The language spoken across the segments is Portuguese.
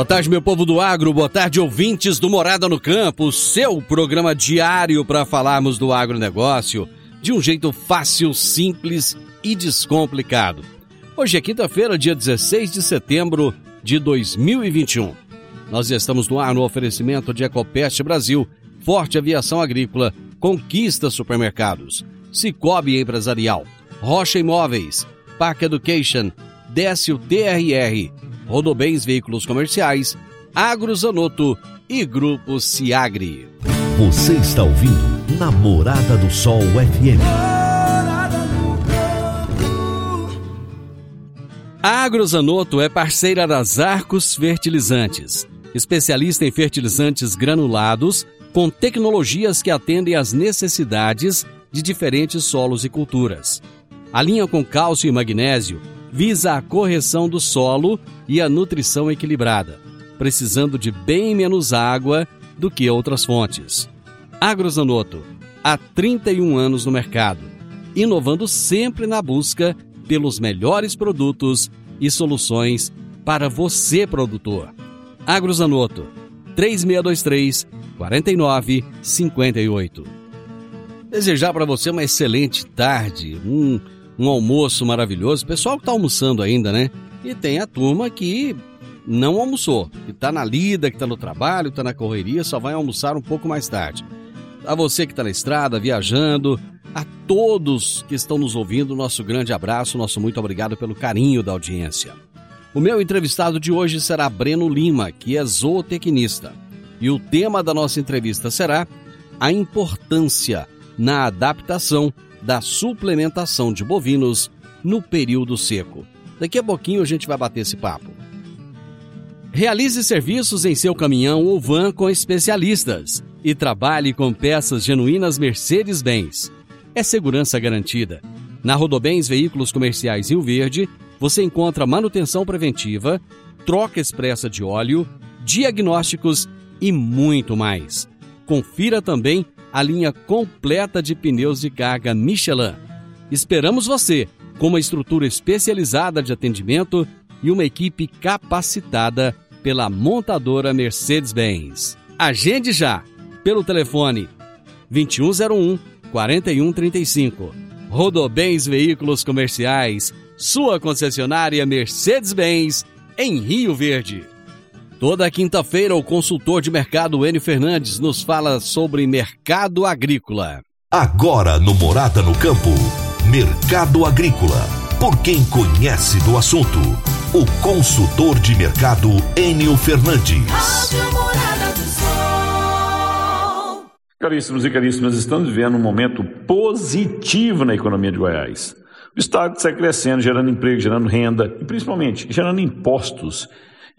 Boa tarde, meu povo do agro, boa tarde, ouvintes do Morada no Campo, seu programa diário para falarmos do agronegócio de um jeito fácil, simples e descomplicado. Hoje é quinta-feira, dia 16 de setembro de 2021. Nós estamos no ar no oferecimento de Ecopest Brasil, Forte Aviação Agrícola, Conquista Supermercados, Cicobi Empresarial, Rocha Imóveis, Park Education, Décio DRR, Rodobens Veículos Comerciais, Agrozanoto e Grupo Ciagri. Você está ouvindo Namorada do Sol FM. A Agrozanoto é parceira das Arcos Fertilizantes, especialista em fertilizantes granulados com tecnologias que atendem às necessidades de diferentes solos e culturas. A linha com cálcio e magnésio visa a correção do solo e a nutrição equilibrada, precisando de bem menos água do que outras fontes. Agrozanoto, há 31 anos no mercado, inovando sempre na busca pelos melhores produtos e soluções para você, produtor. Agrozanoto, 3623 4958. Desejar para você uma excelente tarde, um um almoço maravilhoso. Pessoal que está almoçando ainda, né? E tem a turma que não almoçou, que está na lida, que está no trabalho, está na correria, só vai almoçar um pouco mais tarde. A você que está na estrada, viajando, a todos que estão nos ouvindo, nosso grande abraço, nosso muito obrigado pelo carinho da audiência. O meu entrevistado de hoje será Breno Lima, que é zootecnista. E o tema da nossa entrevista será a importância na adaptação da suplementação de bovinos no período seco. Daqui a pouquinho a gente vai bater esse papo. Realize serviços em seu caminhão ou van com especialistas e trabalhe com peças genuínas Mercedes-Benz. É segurança garantida. Na Rodobens Veículos Comerciais Rio Verde, você encontra manutenção preventiva, troca expressa de óleo, diagnósticos e muito mais. Confira também a linha completa de pneus de carga Michelin. Esperamos você com uma estrutura especializada de atendimento e uma equipe capacitada pela montadora Mercedes-Benz. Agende já pelo telefone 2101 4135. Rodobens Veículos Comerciais, sua concessionária Mercedes-Benz em Rio Verde. Toda quinta-feira, o consultor de mercado Enio Fernandes nos fala sobre mercado agrícola. Agora no Morada no Campo, Mercado Agrícola. Por quem conhece do assunto, o consultor de mercado Enio Fernandes. Rádio Morada do Sol. Caríssimos e caríssimas, estamos vivendo um momento positivo na economia de Goiás. O Estado está crescendo, gerando emprego, gerando renda e principalmente gerando impostos.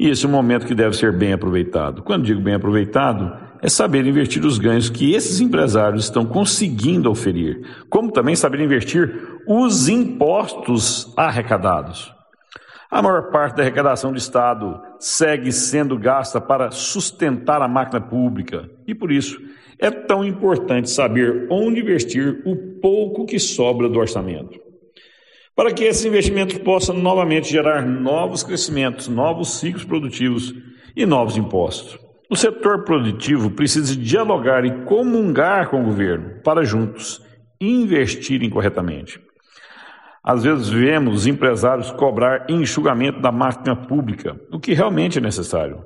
E esse é um momento que deve ser bem aproveitado. Quando digo bem aproveitado, é saber investir os ganhos que esses empresários estão conseguindo oferir, como também saber investir os impostos arrecadados. A maior parte da arrecadação do Estado segue sendo gasta para sustentar a máquina pública e, por isso, é tão importante saber onde investir o pouco que sobra do orçamento. Para que esses investimentos possam novamente gerar novos crescimentos, novos ciclos produtivos e novos impostos. O setor produtivo precisa dialogar e comungar com o governo para juntos investirem corretamente. Às vezes vemos empresários cobrar enxugamento da máquina pública, o que realmente é necessário.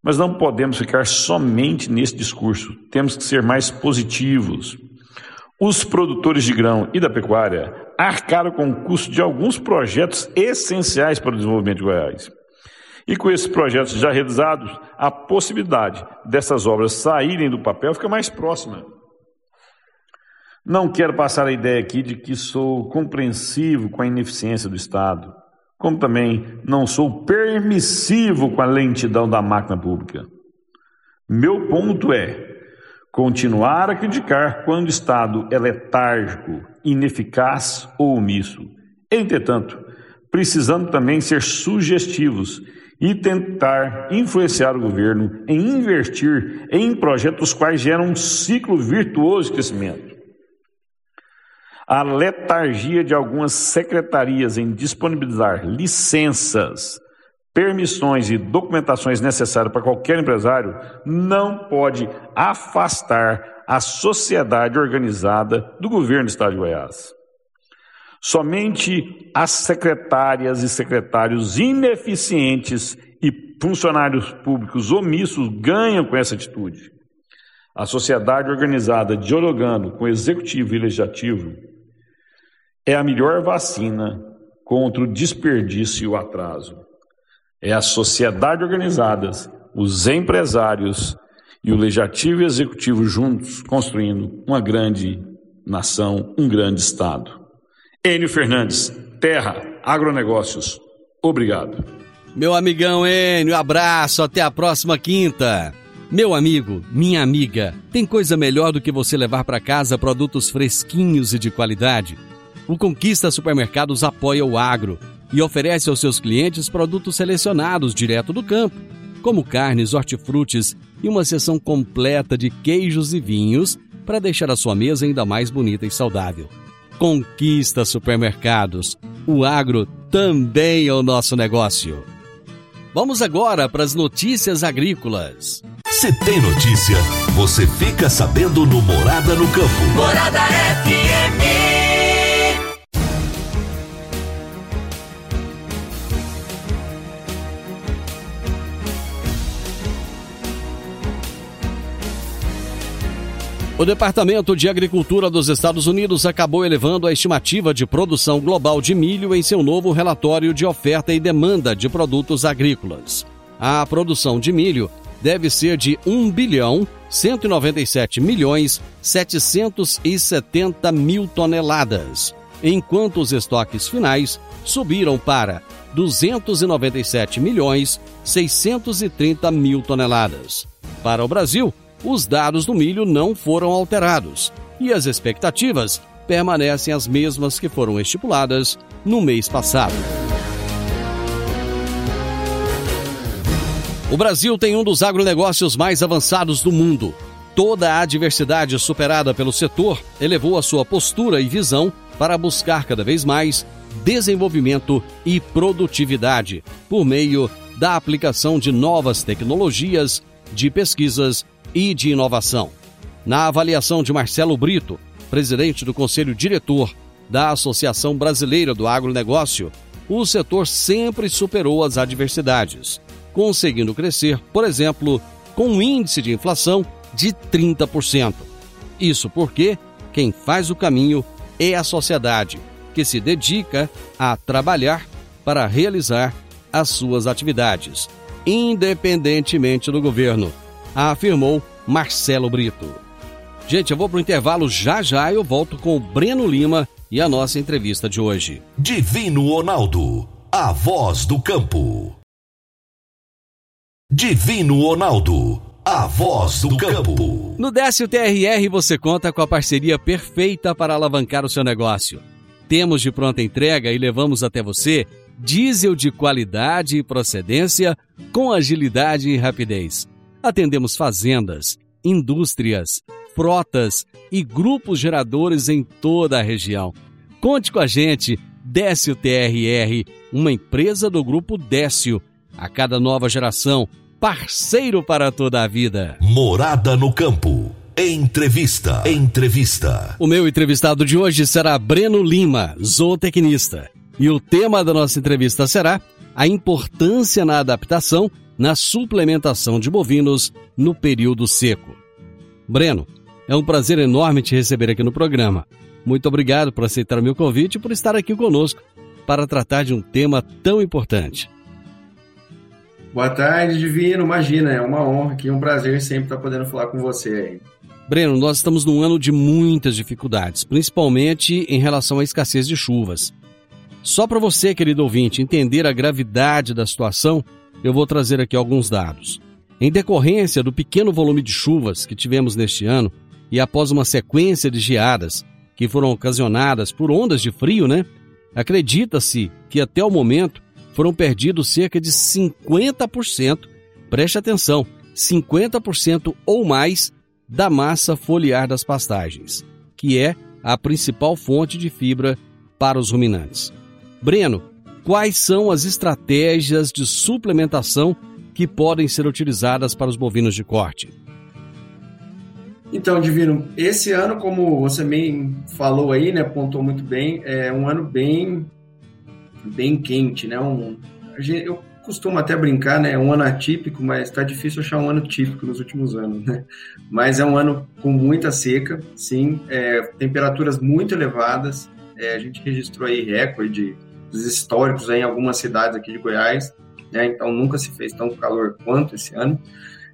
Mas não podemos ficar somente nesse discurso, temos que ser mais positivos. Os produtores de grão e da pecuária arcaram com o custo de alguns projetos essenciais para o desenvolvimento de Goiás. E com esses projetos já realizados, a possibilidade dessas obras saírem do papel fica mais próxima. Não quero passar a ideia aqui de que sou compreensivo com a ineficiência do Estado, como também não sou permissivo com a lentidão da máquina pública. Meu ponto é continuar a criticar quando o Estado é letárgico, ineficaz ou omisso. Entretanto, precisando também ser sugestivos e tentar influenciar o governo em investir em projetos quais geram um ciclo virtuoso de crescimento. A letargia de algumas secretarias em disponibilizar licenças, permissões e documentações necessárias para qualquer empresário não pode afastar a sociedade organizada do governo do Estado de Goiás. Somente as secretárias e secretários ineficientes e funcionários públicos omissos ganham com essa atitude. A sociedade organizada dialogando com o executivo e legislativo é a melhor vacina contra o desperdício e o atraso. É a sociedade organizada, os empresários e o legislativo e executivo juntos construindo uma grande nação, um grande Estado. Enio Fernandes, Terra, Agronegócios. Obrigado. Meu amigão Enio, abraço, até a próxima quinta. Meu amigo, minha amiga, tem coisa melhor do que você levar para casa produtos fresquinhos e de qualidade? O Conquista Supermercados apoia o agro e oferece aos seus clientes produtos selecionados direto do campo, como carnes, hortifrutis e uma seção completa de queijos e vinhos para deixar a sua mesa ainda mais bonita e saudável. Conquista Supermercados. O agro também é o nosso negócio. Vamos agora para as notícias agrícolas. Se tem notícia, você fica sabendo no Morada no Campo. Morada FM. O Departamento de Agricultura dos Estados Unidos acabou elevando a estimativa de produção global de milho em seu novo relatório de oferta e demanda de produtos agrícolas. A produção de milho deve ser de 1 bilhão 197 milhões 770 mil toneladas, enquanto os estoques finais subiram para 297 milhões 630 mil toneladas. Para o Brasil, os dados do milho não foram alterados e as expectativas permanecem as mesmas que foram estipuladas no mês passado. O Brasil tem um dos agronegócios mais avançados do mundo. Toda a diversidade superada pelo setor elevou a sua postura e visão para buscar cada vez mais desenvolvimento e produtividade por meio da aplicação de novas tecnologias, de pesquisas e de Inovação. Na avaliação de Marcelo Brito, presidente do Conselho Diretor da Associação Brasileira do Agronegócio, o setor sempre superou as adversidades, conseguindo crescer, por exemplo, com um índice de inflação de 30%. Isso porque quem faz o caminho é a sociedade, que se dedica a trabalhar para realizar as suas atividades, independentemente do governo afirmou Marcelo Brito. Gente, eu vou para o intervalo já já eu volto com o Breno Lima e a nossa entrevista de hoje. Divino Ronaldo, a voz do campo. Divino Ronaldo, a voz do campo. No Décio TRR você conta com a parceria perfeita para alavancar o seu negócio. Temos de pronta entrega e levamos até você diesel de qualidade e procedência com agilidade e rapidez. Atendemos fazendas, indústrias, frotas e grupos geradores em toda a região. Conte com a gente, Décio TRR, uma empresa do grupo Décio. A cada nova geração, parceiro para toda a vida. Morada no campo. Entrevista. Entrevista. O meu entrevistado de hoje será Breno Lima, zootecnista. E o tema da nossa entrevista será a importância na adaptação na suplementação de bovinos no período seco. Breno, é um prazer enorme te receber aqui no programa. Muito obrigado por aceitar o meu convite e por estar aqui conosco para tratar de um tema tão importante. Boa tarde, Divino. Imagina, é uma honra aqui, um prazer sempre estar podendo falar com você aí. Breno, nós estamos num ano de muitas dificuldades, principalmente em relação à escassez de chuvas. Só para você, querido ouvinte, entender a gravidade da situação, eu vou trazer aqui alguns dados. Em decorrência do pequeno volume de chuvas que tivemos neste ano e após uma sequência de geadas que foram ocasionadas por ondas de frio, né? Acredita-se que até o momento foram perdidos cerca de 50%, preste atenção, 50% ou mais da massa foliar das pastagens, que é a principal fonte de fibra para os ruminantes. Breno, quais são as estratégias de suplementação que podem ser utilizadas para os bovinos de corte? Então, Divino, esse ano, como você bem falou aí, né, pontuou muito bem, é um ano bem, bem quente, né? Um, eu costumo até brincar, né? É um ano atípico, mas está difícil achar um ano típico nos últimos anos, né? Mas é um ano com muita seca, sim, é, temperaturas muito elevadas. É, a gente registrou aí recorde históricos em algumas cidades aqui de Goiás, né? Então nunca se fez tão calor quanto esse ano.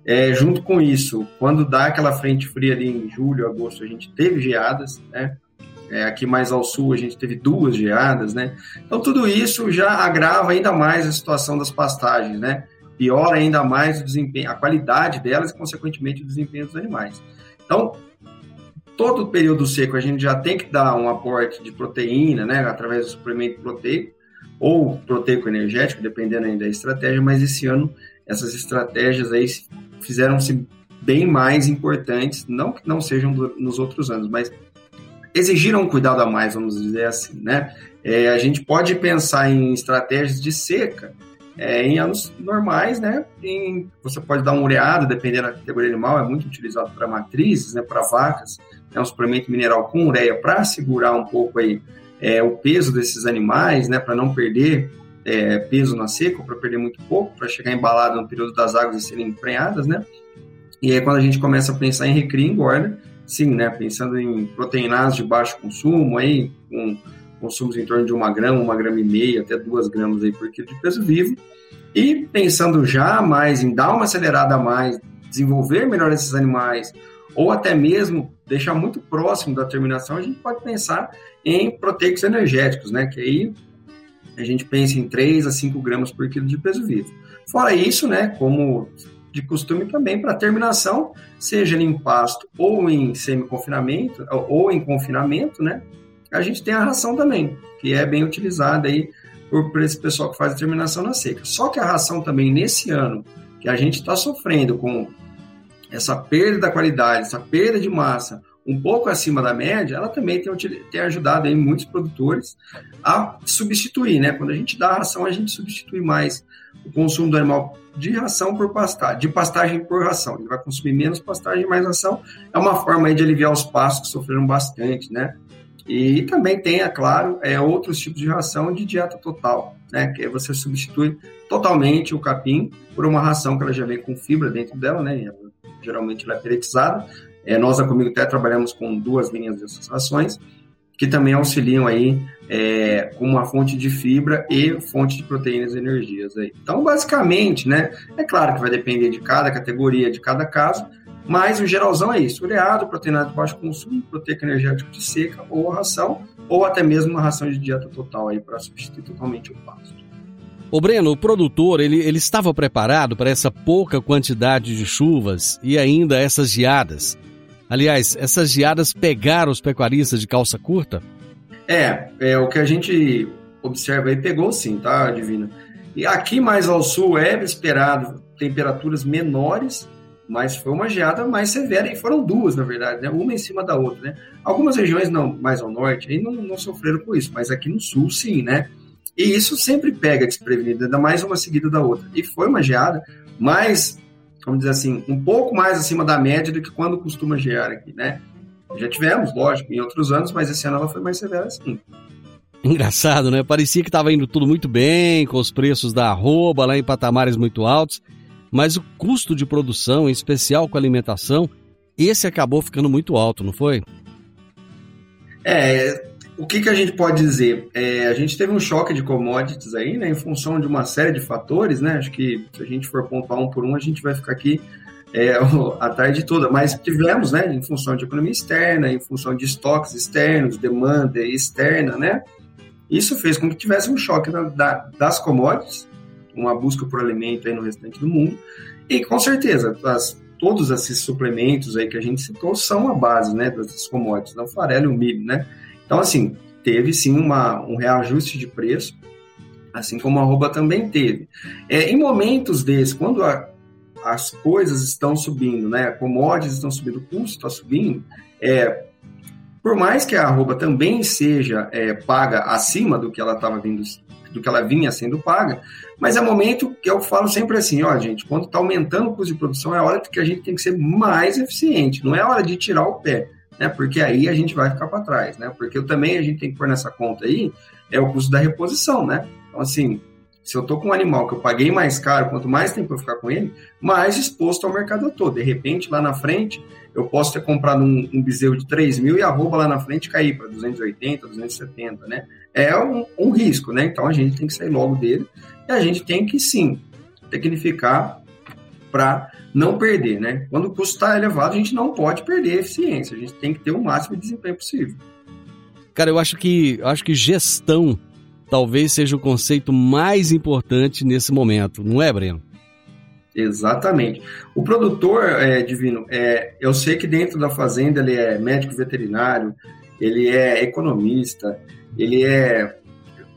É, junto com isso, quando dá aquela frente fria ali em julho, agosto, a gente teve geadas, né? É, aqui mais ao sul a gente teve duas geadas, né? Então tudo isso já agrava ainda mais a situação das pastagens, né? Piora ainda mais o desempenho, a qualidade delas e, consequentemente, o desempenho dos animais. Então, todo o período seco a gente já tem que dar um aporte de proteína, né? Através do suplemento proteico ou proteico energético, dependendo aí da estratégia, mas esse ano essas estratégias aí fizeram-se bem mais importantes, não que não sejam do, nos outros anos, mas exigiram um cuidado a mais, vamos dizer assim, né? É, a gente pode pensar em estratégias de seca é, em anos normais, né? Em, você pode dar uma ureada, dependendo da categoria animal, é muito utilizado para matrizes, né? Para vacas, é um suplemento mineral com ureia para segurar um pouco aí é, o peso desses animais, né? Para não perder é, peso na seca, para perder muito pouco, para chegar embalado no período das águas e serem emprenhadas, né? E aí quando a gente começa a pensar em recria e engorda, sim, né? Pensando em proteínas de baixo consumo, aí com consumos em torno de uma grama, uma grama e meia, até duas gramas aí por quilo de peso vivo. E pensando já mais em dar uma acelerada a mais, desenvolver melhor esses animais, ou até mesmo deixar muito próximo da terminação, a gente pode pensar em proteicos energéticos, né? Que aí a gente pensa em 3 a 5 gramas por quilo de peso vivo. Fora isso, né, como de costume também para terminação, seja em pasto ou em semi-confinamento, ou em confinamento, né, a gente tem a ração também, que é bem utilizada aí por, por esse pessoal que faz a terminação na seca. Só que a ração também, nesse ano, que a gente está sofrendo com essa perda da qualidade, essa perda de massa, um pouco acima da média, ela também tem, tem ajudado aí muitos produtores a substituir, né? Quando a gente dá ração, a gente substitui mais o consumo do animal de ração por pastagem, de pastagem por ração. Ele vai consumir menos pastagem mais ração. É uma forma aí de aliviar os pastos que sofreram bastante, né? E também tem, é claro, é, outros tipos de ração de dieta total, né? Que você substitui totalmente o capim por uma ração que ela já vem com fibra dentro dela, né? Geralmente ela é peretizada, é, nós, da Comigo Té, trabalhamos com duas linhas de associações que também auxiliam aí é, com uma fonte de fibra e fonte de proteínas e energias. Aí. Então, basicamente, né, é claro que vai depender de cada categoria, de cada caso, mas o geralzão é isso: ureado, proteína de baixo consumo, proteico energético de seca ou ração, ou até mesmo uma ração de dieta total aí para substituir totalmente o pasto. O Breno, o produtor, ele, ele estava preparado para essa pouca quantidade de chuvas e ainda essas geadas. Aliás, essas geadas pegaram os pecuaristas de calça curta? É, é o que a gente observa aí, pegou sim, tá, Divina? E aqui mais ao sul é esperado temperaturas menores, mas foi uma geada mais severa, e foram duas, na verdade, né? uma em cima da outra. Né? Algumas regiões não, mais ao norte aí não, não sofreram com isso, mas aqui no sul sim, né? E isso sempre pega desprevenido, ainda mais uma seguida da outra. E foi uma geada mais, vamos dizer assim, um pouco mais acima da média do que quando costuma gear aqui, né? Já tivemos, lógico, em outros anos, mas esse ano ela foi mais severa assim. Engraçado, né? Parecia que estava indo tudo muito bem, com os preços da arroba lá em patamares muito altos, mas o custo de produção, em especial com alimentação, esse acabou ficando muito alto, não foi? É, o que, que a gente pode dizer? É, a gente teve um choque de commodities aí, né, em função de uma série de fatores, né? Acho que se a gente for pontuar um por um, a gente vai ficar aqui é, a tarde toda. Mas tivemos, né, em função de economia externa, em função de estoques externos, demanda externa, né? Isso fez com que tivesse um choque da, da, das commodities, uma busca por alimento aí no restante do mundo. E com certeza, as, todos esses suplementos aí que a gente citou são a base, né, das commodities, né, o farelo e o milho, né? Então, assim, teve sim uma, um reajuste de preço, assim como a arroba também teve. É, em momentos desses, quando a, as coisas estão subindo, né, commodities estão subindo, o custo está subindo, é, por mais que a arroba também seja é, paga acima do que ela estava vindo, do que ela vinha sendo paga, mas é momento que eu falo sempre assim, ó, gente, quando está aumentando o custo de produção, é hora que a gente tem que ser mais eficiente, não é hora de tirar o pé né? Porque aí a gente vai ficar para trás, né? Porque também a gente tem que pôr nessa conta aí é o custo da reposição, né? Então, assim, se eu tô com um animal que eu paguei mais caro, quanto mais tempo eu ficar com ele, mais exposto ao mercado todo. De repente, lá na frente, eu posso ter comprado um, um bezerro de 3 mil e a roupa lá na frente cair para 280, 270, né? É um, um risco, né? Então a gente tem que sair logo dele e a gente tem que sim tecnificar para não perder, né? Quando o custo está elevado, a gente não pode perder a eficiência, a gente tem que ter o máximo de desempenho possível. Cara, eu acho que eu acho que gestão talvez seja o conceito mais importante nesse momento, não é, Breno? Exatamente. O produtor, é, Divino, é, eu sei que dentro da fazenda ele é médico veterinário, ele é economista, ele é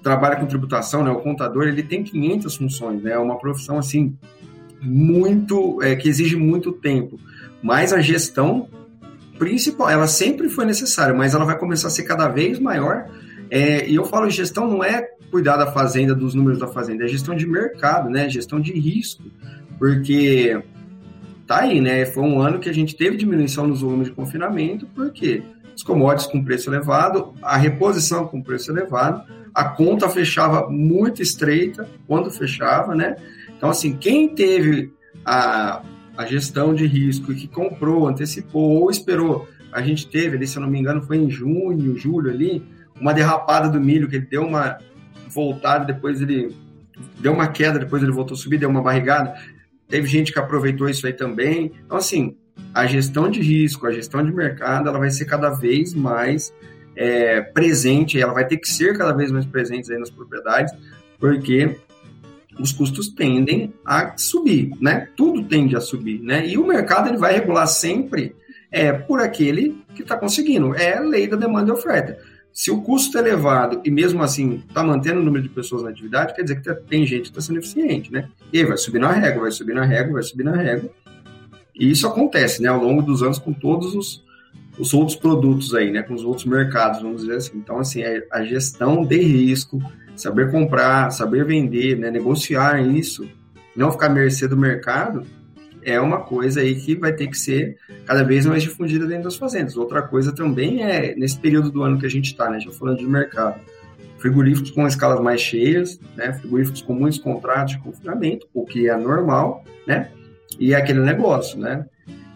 trabalha com tributação, né? O contador, ele tem 500 funções, né? É uma profissão assim muito, é, que exige muito tempo. Mas a gestão principal, ela sempre foi necessária, mas ela vai começar a ser cada vez maior. É, e eu falo gestão não é cuidar da fazenda, dos números da fazenda, é gestão de mercado, né? Gestão de risco, porque tá aí, né? Foi um ano que a gente teve diminuição nos volumes de confinamento, porque os commodities com preço elevado, a reposição com preço elevado, a conta fechava muito estreita quando fechava, né? Então, assim, quem teve a, a gestão de risco e que comprou, antecipou ou esperou, a gente teve ali, se eu não me engano, foi em junho, julho ali, uma derrapada do milho, que ele deu uma voltada, depois ele deu uma queda, depois ele voltou a subir, deu uma barrigada. Teve gente que aproveitou isso aí também. Então, assim, a gestão de risco, a gestão de mercado, ela vai ser cada vez mais é, presente, ela vai ter que ser cada vez mais presente aí nas propriedades, porque os custos tendem a subir, né? Tudo tende a subir, né? E o mercado ele vai regular sempre é, por aquele que está conseguindo. É lei da demanda e oferta. Se o custo é elevado e mesmo assim está mantendo o número de pessoas na atividade, quer dizer que tá, tem gente que está sendo eficiente, né? E aí vai subir na régua, vai subir na régua, vai subir na régua. E isso acontece, né? Ao longo dos anos com todos os, os outros produtos aí, né? Com os outros mercados, vamos dizer assim. Então, assim, é a gestão de risco, saber comprar, saber vender, né, negociar isso, não ficar à mercê do mercado, é uma coisa aí que vai ter que ser cada vez mais difundida dentro das fazendas. Outra coisa também é, nesse período do ano que a gente está, né, já falando de mercado, frigoríficos com escalas mais cheias, né, frigoríficos com muitos contratos de confinamento, o que é normal, né, e é aquele negócio, né,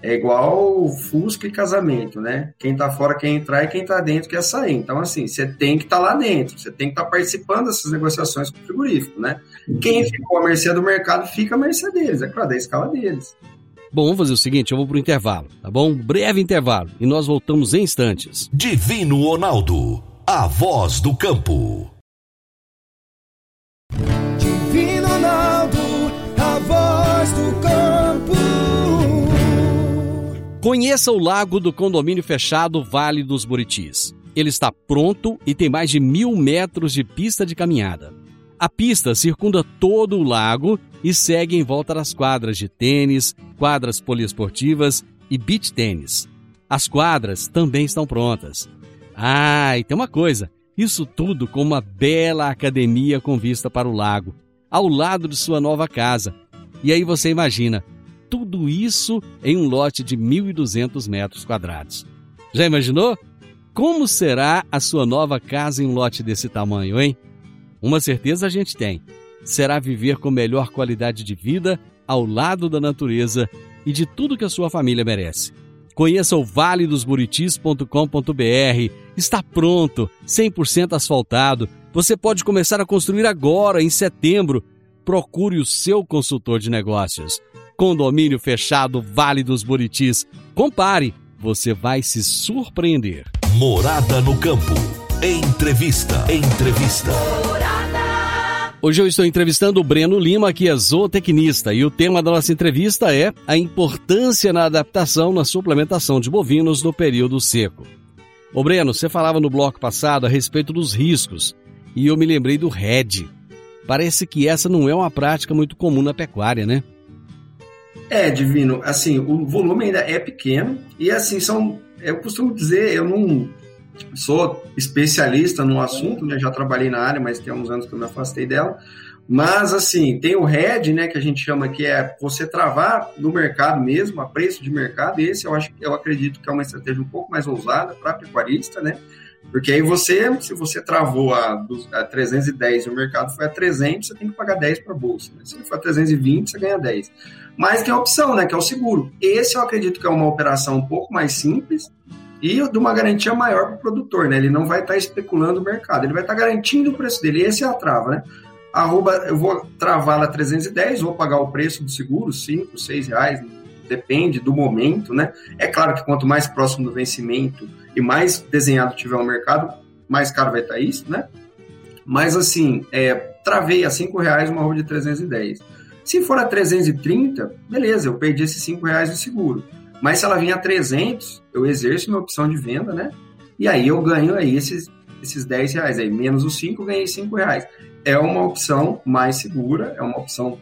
é igual Fusca e casamento, né? Quem tá fora quer entrar e quem tá dentro quer sair. Então, assim, você tem que estar tá lá dentro, você tem que estar tá participando dessas negociações com o frigorífico, né? Quem ficou à mercê do mercado fica à mercê deles, é claro, da escala deles. Bom, vamos fazer o seguinte, eu vou pro intervalo, tá bom? Breve intervalo e nós voltamos em instantes. Divino Ronaldo, a voz do campo. Conheça o lago do condomínio fechado Vale dos Buritis. Ele está pronto e tem mais de mil metros de pista de caminhada. A pista circunda todo o lago e segue em volta das quadras de tênis, quadras poliesportivas e beach tênis. As quadras também estão prontas. Ah, e tem uma coisa: isso tudo com uma bela academia com vista para o lago, ao lado de sua nova casa. E aí você imagina, tudo isso em um lote de 1.200 metros quadrados. Já imaginou? Como será a sua nova casa em um lote desse tamanho, hein? Uma certeza a gente tem: será viver com melhor qualidade de vida ao lado da natureza e de tudo que a sua família merece. Conheça o valedosburitis.com.br. Está pronto, 100% asfaltado. Você pode começar a construir agora, em setembro. Procure o seu consultor de negócios. Condomínio fechado Vale dos Buritis. Compare, você vai se surpreender. Morada no campo. Entrevista. Entrevista. Hoje eu estou entrevistando o Breno Lima, que é zootecnista, e o tema da nossa entrevista é a importância na adaptação na suplementação de bovinos no período seco. Ô Breno, você falava no bloco passado a respeito dos riscos, e eu me lembrei do RED. Parece que essa não é uma prática muito comum na pecuária, né? É, Divino, assim, o volume ainda é pequeno, e assim, são eu costumo dizer, eu não sou especialista no assunto, né? Já trabalhei na área, mas tem uns anos que eu me afastei dela. Mas, assim, tem o RED, né, que a gente chama que é você travar no mercado mesmo, a preço de mercado. Esse eu acho eu acredito que é uma estratégia um pouco mais ousada para pecuarista, né? Porque aí você, se você travou a, a 310 e o mercado foi a 300, você tem que pagar 10 para a bolsa. Né? Se for a 320, você ganha 10. Mas tem a opção, né, que é o seguro. Esse eu acredito que é uma operação um pouco mais simples e de uma garantia maior para o produtor, né? Ele não vai estar tá especulando o mercado, ele vai estar tá garantindo o preço dele. Esse é a trava, né? Arroba, eu vou travar lá 310, vou pagar o preço do seguro, 5, 6 reais, depende do momento, né? É claro que quanto mais próximo do vencimento e mais desenhado tiver o mercado, mais caro vai estar tá isso, né? Mas assim, é, travei a 5 reais uma arroba de 310 se for a 330, beleza, eu perdi esses 5 reais de seguro. Mas se ela vinha a 300, eu exerço minha opção de venda, né? E aí eu ganho aí esses, esses 10 reais. Aí menos os 5, ganhei 5 reais. É uma opção mais segura, é uma opção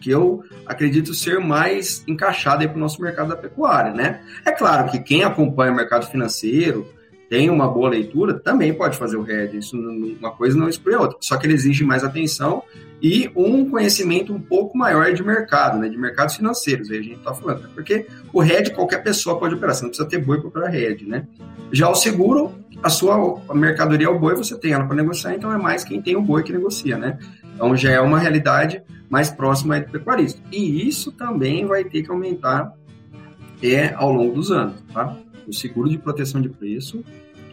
que eu acredito ser mais encaixada para o nosso mercado da pecuária, né? É claro que quem acompanha o mercado financeiro, tem uma boa leitura, também pode fazer o RED. Isso, uma coisa não exclui a outra. Só que ele exige mais atenção e um conhecimento um pouco maior de mercado, né, de mercados financeiros, aí a gente está falando. Né? Porque o RED qualquer pessoa pode operar, você não precisa ter boi para operar RED, né? Já o seguro, a sua mercadoria é o boi, você tem ela para negociar, então é mais quem tem o boi que negocia, né? Então já é uma realidade mais próxima do pecuarista. E isso também vai ter que aumentar é, ao longo dos anos, tá? O seguro de proteção de preço,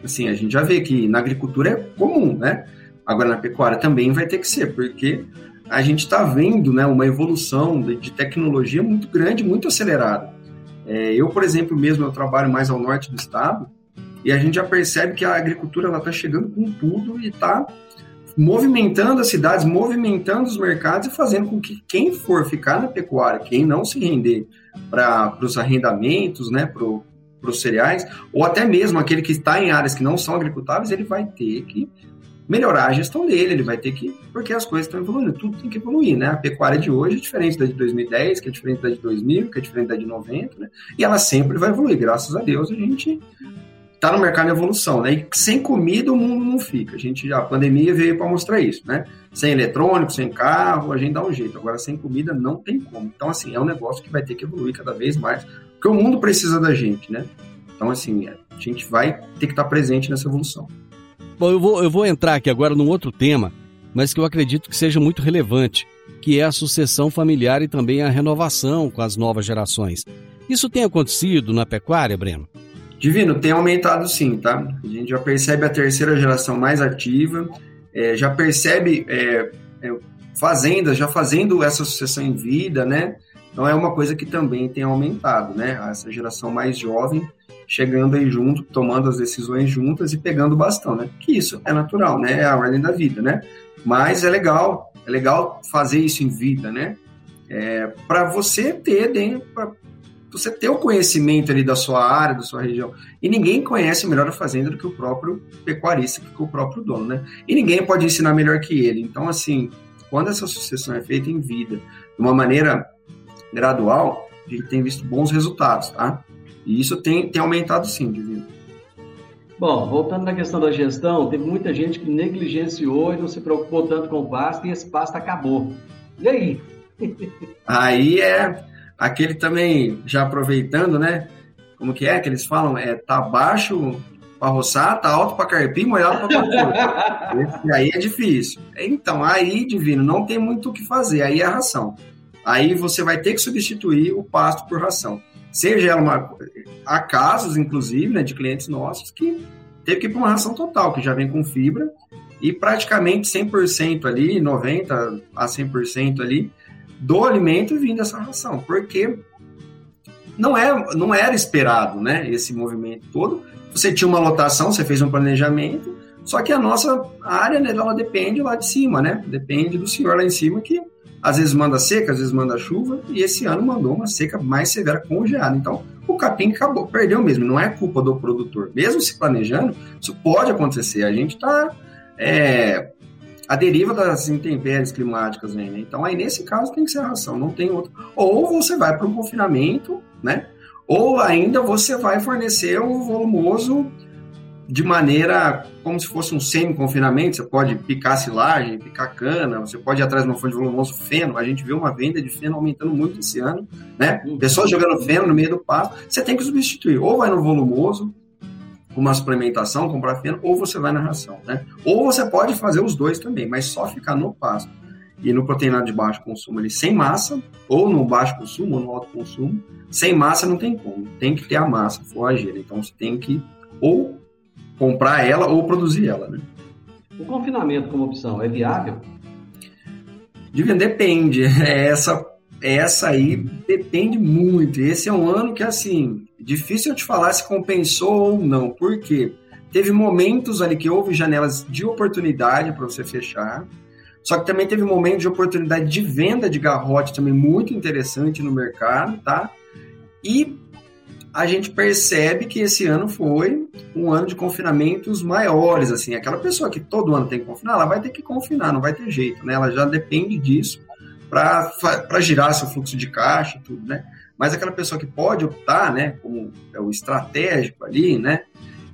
assim, a gente já vê que na agricultura é comum, né? Agora, na pecuária também vai ter que ser, porque a gente está vendo né, uma evolução de, tecnologia muito grande, muito acelerada. É, eu, por exemplo, mesmo, eu trabalho mais ao norte do estado, e a gente já percebe que a agricultura está chegando com tudo e está movimentando as cidades, movimentando os mercados e fazendo com que quem for ficar na pecuária, quem não se render para os arrendamentos, né, para os cereais, ou até mesmo aquele que está em áreas que não são agricultáveis, ele vai ter que melhorar a gestão dele, ele vai ter que, porque as coisas estão evoluindo, tudo tem que evoluir, né? A pecuária de hoje é diferente da de 2010, que é diferente da de 2000, que é diferente da de 90, né? E ela sempre vai evoluir, graças a Deus a gente está no mercado de evolução, né? E sem comida o mundo não fica. A gente a pandemia veio para mostrar isso, né? Sem eletrônico, sem carro, a gente dá um jeito. Agora sem comida não tem como. Então assim, é um negócio que vai ter que evoluir cada vez mais, porque o mundo precisa da gente, né? Então assim, a gente vai ter que estar presente nessa evolução. Bom, eu vou, eu vou entrar aqui agora num outro tema, mas que eu acredito que seja muito relevante, que é a sucessão familiar e também a renovação com as novas gerações. Isso tem acontecido na pecuária, Breno? Divino, tem aumentado sim, tá? A gente já percebe a terceira geração mais ativa, é, já percebe é, é, fazendas já fazendo essa sucessão em vida, né? Então é uma coisa que também tem aumentado, né? Essa geração mais jovem chegando aí junto, tomando as decisões juntas e pegando o bastão, né? Que isso é natural, né? É a ordem da vida, né? Mas é legal, é legal fazer isso em vida, né? É, para você ter dentro, você ter o conhecimento ali da sua área, da sua região. E ninguém conhece melhor a fazenda do que o próprio pecuarista, que o próprio dono, né? E ninguém pode ensinar melhor que ele. Então, assim, quando essa sucessão é feita em vida, de uma maneira gradual, a gente tem visto bons resultados, tá? E isso tem, tem aumentado sim, Divino. Bom, voltando na questão da gestão, teve muita gente que negligenciou e não se preocupou tanto com o pasto e esse pasto acabou. E aí? Aí é aquele também, já aproveitando, né? Como que é que eles falam? É, tá baixo para roçar, tá alto para carpir, molhado para. Esse aí é difícil. Então, aí, Divino, não tem muito o que fazer, aí é a ração. Aí você vai ter que substituir o pasto por ração. Seja ela uma. Há casos, inclusive, né, de clientes nossos que teve que ir para uma ração total, que já vem com fibra, e praticamente 100% ali, 90% a 100% ali, do alimento vindo dessa ração, porque não, é, não era esperado, né, esse movimento todo. Você tinha uma lotação, você fez um planejamento, só que a nossa área, né, ela depende lá de cima, né, depende do senhor lá em cima que às vezes manda seca, às vezes manda chuva, e esse ano mandou uma seca mais severa congelada. Então, o capim acabou, perdeu mesmo, não é culpa do produtor. Mesmo se planejando, isso pode acontecer. A gente está é, a deriva das intempéries climáticas aí, né? Então aí nesse caso tem que ser a ração, não tem outro. Ou você vai para um confinamento, né? Ou ainda você vai fornecer um volumoso de maneira como se fosse um semi-confinamento. Você pode picar silagem, picar cana, você pode ir atrás de uma fonte de volumoso feno. A gente vê uma venda de feno aumentando muito esse ano, né? Uhum. Pessoas jogando feno no meio do pasto. Você tem que substituir. Ou vai no volumoso, uma suplementação, comprar feno, ou você vai na ração, né? Ou você pode fazer os dois também, mas só ficar no pasto e no proteinado de baixo consumo ali sem massa, ou no baixo consumo, ou no alto consumo, sem massa não tem como, tem que ter a massa forrageira, então você tem que ou comprar ela ou produzir ela, né? O confinamento como opção é viável? Diga, depende, essa essa aí depende muito. Esse é um ano que, assim, difícil eu te falar se compensou ou não. Por quê? Teve momentos ali que houve janelas de oportunidade para você fechar. Só que também teve momentos de oportunidade de venda de garrote também muito interessante no mercado, tá? E a gente percebe que esse ano foi um ano de confinamentos maiores, assim. Aquela pessoa que todo ano tem que confinar, ela vai ter que confinar, não vai ter jeito, né? Ela já depende disso para girar seu fluxo de caixa e tudo, né? Mas aquela pessoa que pode optar, né, como é o estratégico ali, né,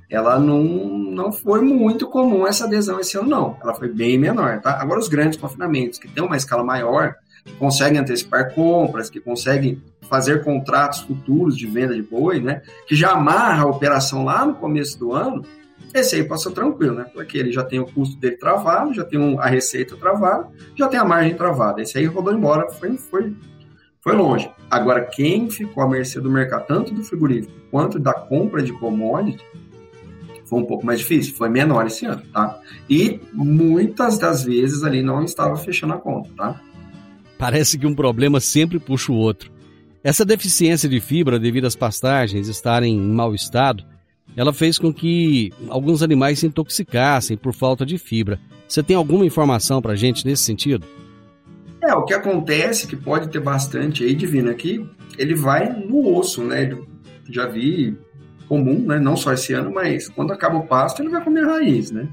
ela não, não foi muito comum essa adesão esse ano, não. Ela foi bem menor, tá? Agora, os grandes confinamentos, que têm uma escala maior, que conseguem antecipar compras, que conseguem fazer contratos futuros de venda de boi, né, que já amarra a operação lá no começo do ano, esse aí passou tranquilo, né? Porque ele já tem o custo dele travado, já tem a receita travada, já tem a margem travada. Esse aí rodou embora, foi, foi, foi longe. Agora, quem ficou à mercê do mercado, tanto do frigorífico quanto da compra de commodity, foi um pouco mais difícil, foi menor esse ano, tá? E muitas das vezes ali não estava fechando a conta, tá? Parece que um problema sempre puxa o outro. Essa deficiência de fibra devido às pastagens estarem em mau estado ela fez com que alguns animais se intoxicassem por falta de fibra. Você tem alguma informação para gente nesse sentido? É, o que acontece, que pode ter bastante aí, Divino, aqui, é ele vai no osso, né? Já vi comum, né? Não só esse ano, mas quando acaba o pasto, ele vai comer raiz, né?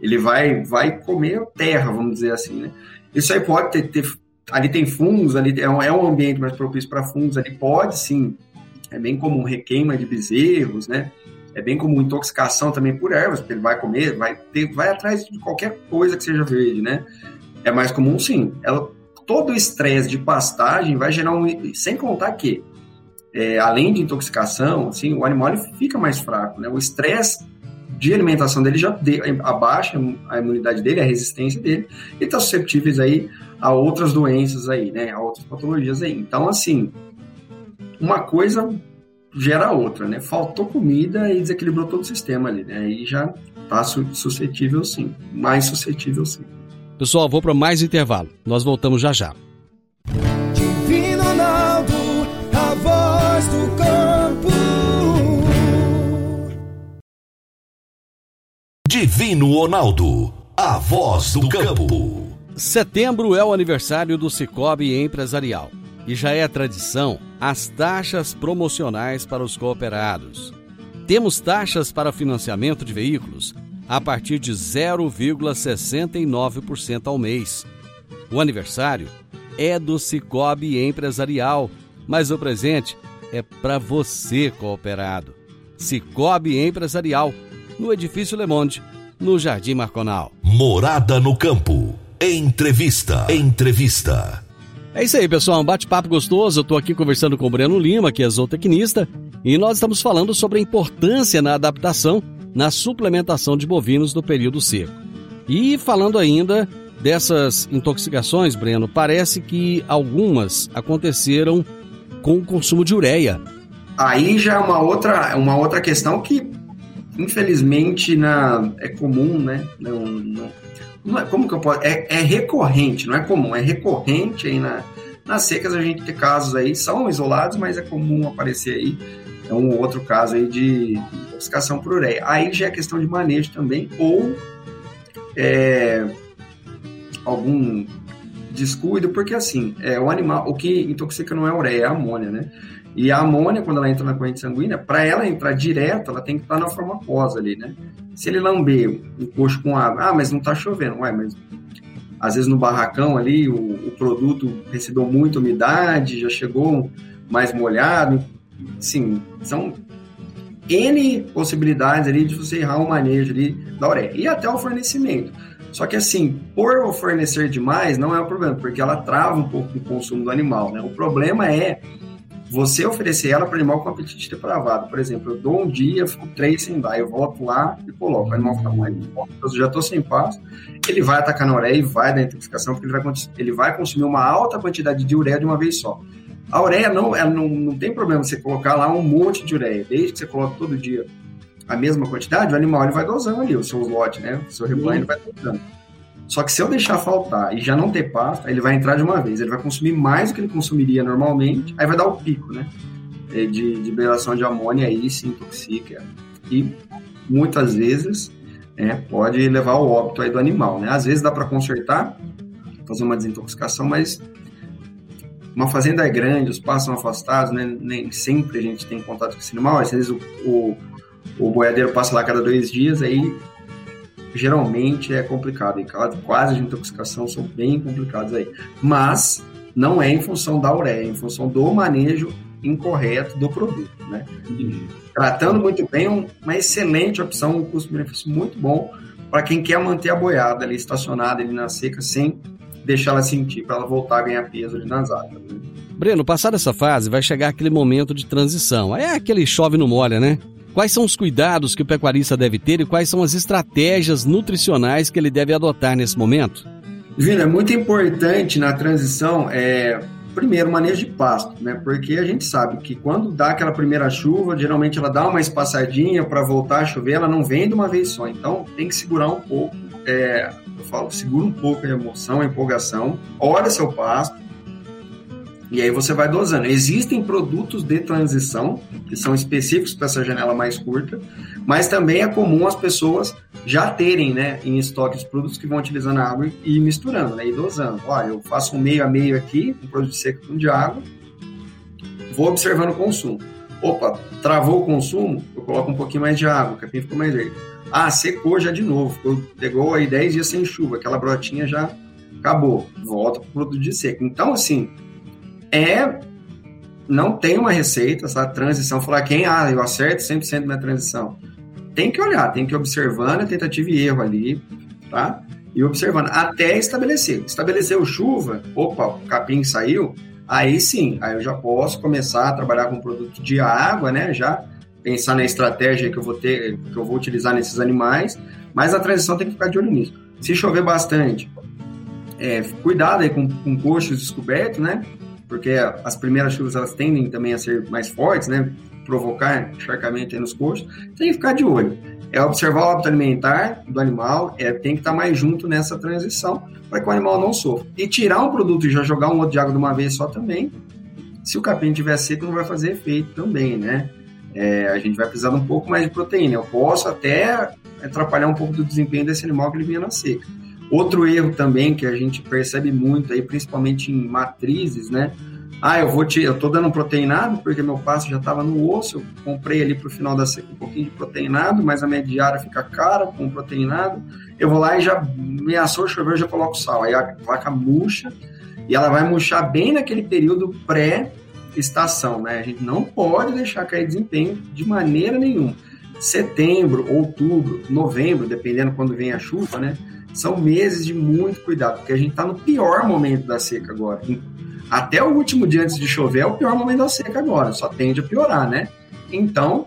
Ele vai, vai comer terra, vamos dizer assim, né? Isso aí pode ter, ter ali tem fungos, ali é um, é um ambiente mais propício para fungos, ali pode sim, é bem comum requeima de bezerros, né? é bem comum intoxicação também por ervas, porque ele vai comer, vai, ter, vai atrás de qualquer coisa que seja verde, né? É mais comum sim. Ela, todo o estresse de pastagem vai gerar um. Sem contar que, é, além de intoxicação, assim, o animal fica mais fraco, né? O estresse de alimentação dele já de, abaixa a imunidade dele, a resistência dele, e está suscetíveis aí a outras doenças aí, né? A outras patologias aí. Então, assim, uma coisa gera outra, né? Faltou comida e desequilibrou todo o sistema ali, né? Aí já tá suscetível sim, mais suscetível sim. Pessoal, vou para mais intervalo. Nós voltamos já já. Divino Ronaldo, a voz do campo. Setembro é o aniversário do Cicobi Empresarial e já é tradição as taxas promocionais para os cooperados. Temos taxas para financiamento de veículos a partir de 0,69% ao mês. O aniversário é do Cicobi Empresarial, mas o presente é para você, cooperado. Cicobi Empresarial, no Edifício Le Monde, no Jardim Marconal. Morada no Campo. Entrevista. Entrevista. É isso aí, pessoal. Um bate-papo gostoso. Eu estou aqui conversando com o Breno Lima, que é zootecnista, e nós estamos falando sobre a importância na adaptação na suplementação de bovinos no período seco. E falando ainda dessas intoxicações, Breno, parece que algumas aconteceram com o consumo de ureia. Aí já é uma outra, uma outra questão que, infelizmente, na, é comum, né? Não, não, não é, como que eu posso... É, é, recorrente, não é comum, é recorrente aí na, nas secas a gente tem casos aí, são isolados, mas é comum aparecer aí é um outro caso aí de intoxicação por ureia. Aí já é questão de manejo também, ou é, algum descuido, porque assim, é, o animal, o que intoxica não é ureia, é amônia, né? E a amônia, quando ela entra na corrente sanguínea, para ela entrar direto, ela tem que estar na forma aquosa ali, né? Se ele lamber o coxo com água, ah, mas não está chovendo, ué, mas às vezes no barracão ali o, o, produto recebeu muita umidade, já chegou mais molhado, sim, são N possibilidades ali de você errar o manejo ali da ureia e até o fornecimento. Só que assim, por fornecer demais não é o problema, porque ela trava um pouco o consumo do animal, né? O problema é você oferecer ela para o animal com apetite depravado. Por exemplo, eu dou um dia, fico três sem dar, eu volto lá e coloco. O animal fica mais eu já estou sem passo, ele vai atacar na ureia e vai dar intoxicação, porque ele vai, ele vai consumir uma alta quantidade de ureia de uma vez só. A ureia não, ela não, não tem problema você colocar lá um monte de ureia, desde que você coloque todo dia a mesma quantidade, o animal ele vai dosando ali, o seu lote, né? O seu rebanho ele vai dosando. Só que se eu deixar faltar e já não ter pasto, ele vai entrar de uma vez, ele vai consumir mais do que ele consumiria normalmente, aí vai dar o pico, né? É, de, de liberação de amônia aí se intoxica e muitas vezes é, pode levar ao óbito aí do animal, né? Às vezes dá para consertar, fazer uma desintoxicação, mas uma fazenda é grande, os pastos são afastados, né? nem sempre a gente tem contato com esse animal, às vezes o, o, o boiadeiro passa lá cada dois dias, aí geralmente é complicado, e quase de intoxicação são bem complicados aí. Mas não é em função da ureia, é em função do manejo incorreto do produto, né? Tratando muito bem, uma excelente opção, um custo-benefício muito bom para quem quer manter a boiada ali estacionada ali na seca sem deixar ela sentir, para ela voltar a ganhar peso ali nas águas. Né? Breno, passada essa fase, vai chegar aquele momento de transição. É aquele chove no molha, né? Quais são os cuidados que o pecuarista deve ter e quais são as estratégias nutricionais que ele deve adotar nesse momento? Vina, é muito importante na transição é primeiro manejo de pasto, né? Porque a gente sabe que quando dá aquela primeira chuva, geralmente ela dá uma espaçadinha para voltar a chover, ela não vem de uma vez só. Então tem que segurar um pouco é, falo, segura um pouco a emoção, a empolgação, olha seu pasto, e aí você vai dosando. Existem produtos de transição que são específicos para essa janela mais curta, mas também é comum as pessoas já terem né, em estoque os produtos que vão utilizando a água e misturando, né, e dosando. Olha, eu faço um meio a meio aqui, um produto seco com de água, vou observando o consumo. Opa, travou o consumo, eu coloco um pouquinho mais de água, o capim ficou mais verde. Ah, secou já de novo. Ficou, pegou aí 10 dias sem chuva, aquela brotinha já acabou. Volta para o produto de seco. Então, assim, é. Não tem uma receita, essa transição. Falar quem, ah, eu acerto 100% minha transição. Tem que olhar, tem que ir observando a tentativa e erro ali, tá? E observando até estabelecer. Estabeleceu chuva, opa, o capim saiu, aí sim, aí eu já posso começar a trabalhar com produto de água, né? Já pensar na estratégia que eu vou ter, que eu vou utilizar nesses animais, mas a transição tem que ficar de olho nisso. Se chover bastante, é, cuidado aí com, com coxos descobertos, né? Porque as primeiras chuvas elas tendem também a ser mais fortes, né? Provocar encharcamento nos coxos. Tem que ficar de olho. É observar o hábito alimentar do animal, é, tem que estar mais junto nessa transição para que o animal não sofra. E tirar um produto e já jogar um outro de água de uma vez só também, se o capim estiver seco, não vai fazer efeito também, né? é, a gente vai precisar de um pouco mais de proteína. Eu posso até atrapalhar um pouco do desempenho desse animal que ele vinha na seca. Outro erro também que a gente percebe muito aí, principalmente em matrizes, né? Ah, eu vou te, eu tô dando proteinado porque meu pasto já estava no osso. Eu comprei ali pro final da seca um pouquinho de proteinado, mas a minha diária fica cara com proteinado. Eu vou lá e já ameaçou chover, eu já coloco sal. Aí a placa murcha e ela vai murchar bem naquele período pré-estação, né? A gente não pode deixar cair desempenho de maneira nenhuma. Setembro, outubro, novembro, dependendo quando vem a chuva, né? São meses de muito cuidado, porque a gente está no pior momento da seca agora até o último dia antes de chover é o pior momento da seca agora, só tende a piorar, né? Então,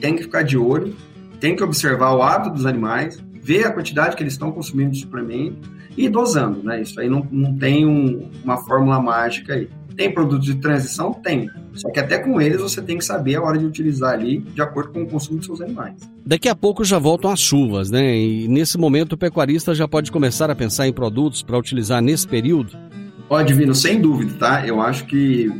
tem que ficar de olho, tem que observar o hábito dos animais, ver a quantidade que eles estão consumindo de suplemento e dosando, né? Isso aí não, não tem um, uma fórmula mágica aí. Tem produtos de transição? Tem. Só que até com eles você tem que saber a hora de utilizar ali, de acordo com o consumo dos seus animais. Daqui a pouco já voltam as chuvas, né? E nesse momento o pecuarista já pode começar a pensar em produtos para utilizar nesse período? Ó, Divino, sem dúvida, tá? Eu acho que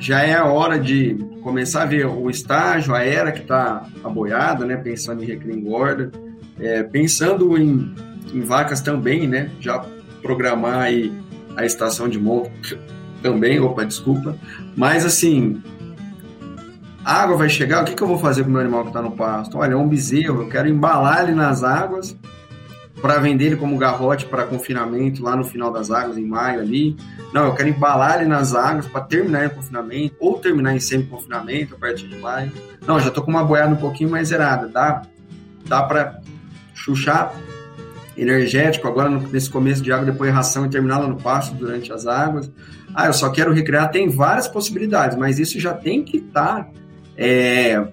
já é a hora de começar a ver o estágio, a era que está aboiada, né? Pensando em recria engorda, é, pensando em, em, vacas também, né? Já programar aí a estação de monta também, opa, desculpa. Mas assim, água vai chegar, o que, que eu vou fazer com o meu animal que está no pasto? Olha, é um bezerro, eu quero embalar ele nas águas para vender ele como garrote para confinamento lá no final das águas, em maio ali. Não, eu quero embalar ele nas águas para terminar em confinamento ou terminar em semi-confinamento a partir de maio. Não, já tô com uma boiada um pouquinho mais zerada. Dá, dá para chuchar energético agora nesse começo de água, depois ração e terminar lá no pasto durante as águas. Ah, eu só quero recriar. Tem várias possibilidades, mas isso já tem que estar tá, é,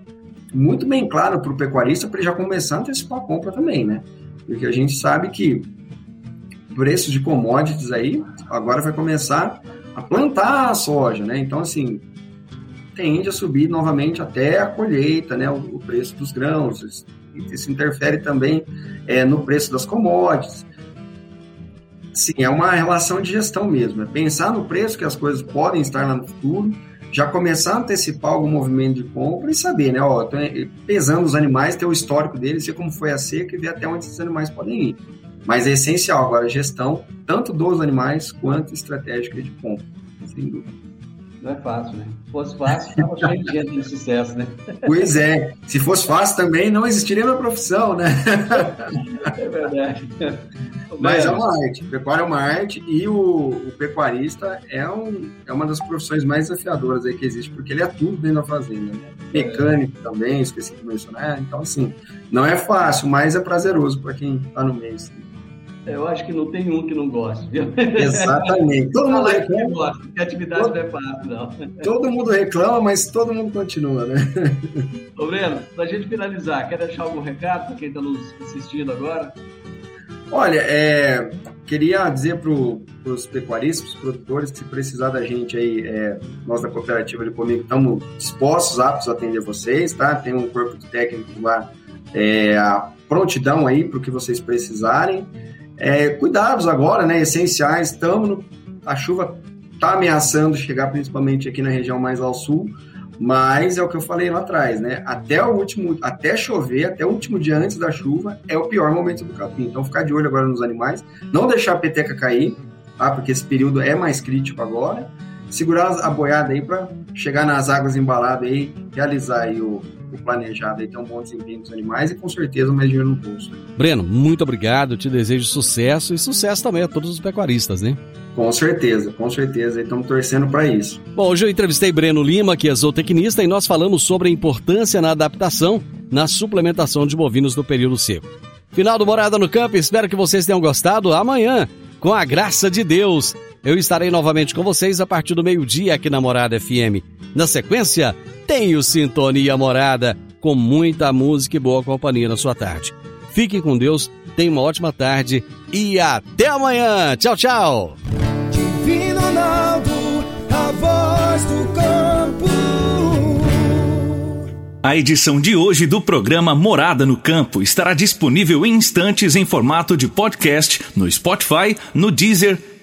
muito bem claro para o pecuarista para ele já começar a antecipar a compra também, né? porque a gente sabe que preço de commodities aí agora vai começar a plantar a soja, né? Então, assim, tende a subir novamente até a colheita, né? O, preço dos grãos. Isso, isso interfere também é, no preço das commodities. Sim, é uma relação de gestão mesmo. É pensar no preço que as coisas podem estar no futuro já começar a antecipar algum movimento de compra e saber, né? Ó, pesando os animais, ter o histórico deles, ver como foi a seca e ver até onde esses animais podem ir. Mas é essencial agora a gestão, tanto dos animais quanto estratégica de compra, sem dúvida. Não é fácil, né? Se fosse fácil, estava cheio de gente de sucesso, né? Pois é. Se fosse fácil também, não existiria minha profissão, né? É verdade. Mas é uma arte. Pecuária é uma arte e o, o, pecuarista é, um, é uma das profissões mais desafiadoras aí que existe, porque ele é tudo dentro da fazenda. Né? Mecânico é. também, esqueci de mencionar. Então, assim, não é fácil, mas é prazeroso para quem está no meio. Assim. Eu acho que não tem um que não goste, viu? Exatamente. Todo mundo reclama. Gosta, a atividade todo, não é fácil, não. Todo mundo reclama, mas todo mundo continua, né? Ô, Breno, pra gente finalizar, quer deixar algum recado para quem está nos assistindo agora? Olha, é, queria dizer para os pecuaristas, para os produtores, que se precisar da gente aí, é, nós da cooperativa de comigo estamos dispostos, aptos a atender vocês, tá? Tem um corpo técnico lá, é, a prontidão aí para o que vocês precisarem. É, cuidados agora, né, essenciais, estamos a chuva está ameaçando chegar principalmente aqui na região mais ao sul, mas é o que eu falei lá atrás, né? Até o último, até chover, até o último dia antes da chuva, é o pior momento do capim. Então ficar de olho agora nos animais, não deixar a peteca cair, tá? Porque esse período é mais crítico agora. Segurar a boiada aí para chegar nas águas embaladas aí, realizar aí o, planejado e ter um bom desempenho dos animais e com certeza mais dinheiro no bolso. Breno, muito obrigado, te desejo sucesso e sucesso também a todos os pecuaristas, né? Com certeza, com certeza, estamos torcendo para isso. Bom, hoje eu entrevistei Breno Lima, que é zootecnista, e nós falamos sobre a importância na adaptação na suplementação de bovinos no período seco. Final do Morada no Campo, espero que vocês tenham gostado. Amanhã, com a graça de Deus, eu estarei novamente com vocês a partir do meio-dia aqui na Morada FM. Na sequência, tenho Sintonia Morada, com muita música e boa companhia na sua tarde. Fique com Deus, tenha uma ótima tarde e até amanhã. Tchau, tchau. Divino Ronaldo, a voz do campo. A edição de hoje do programa Morada no Campo estará disponível em instantes em formato de podcast no Spotify, no Deezer,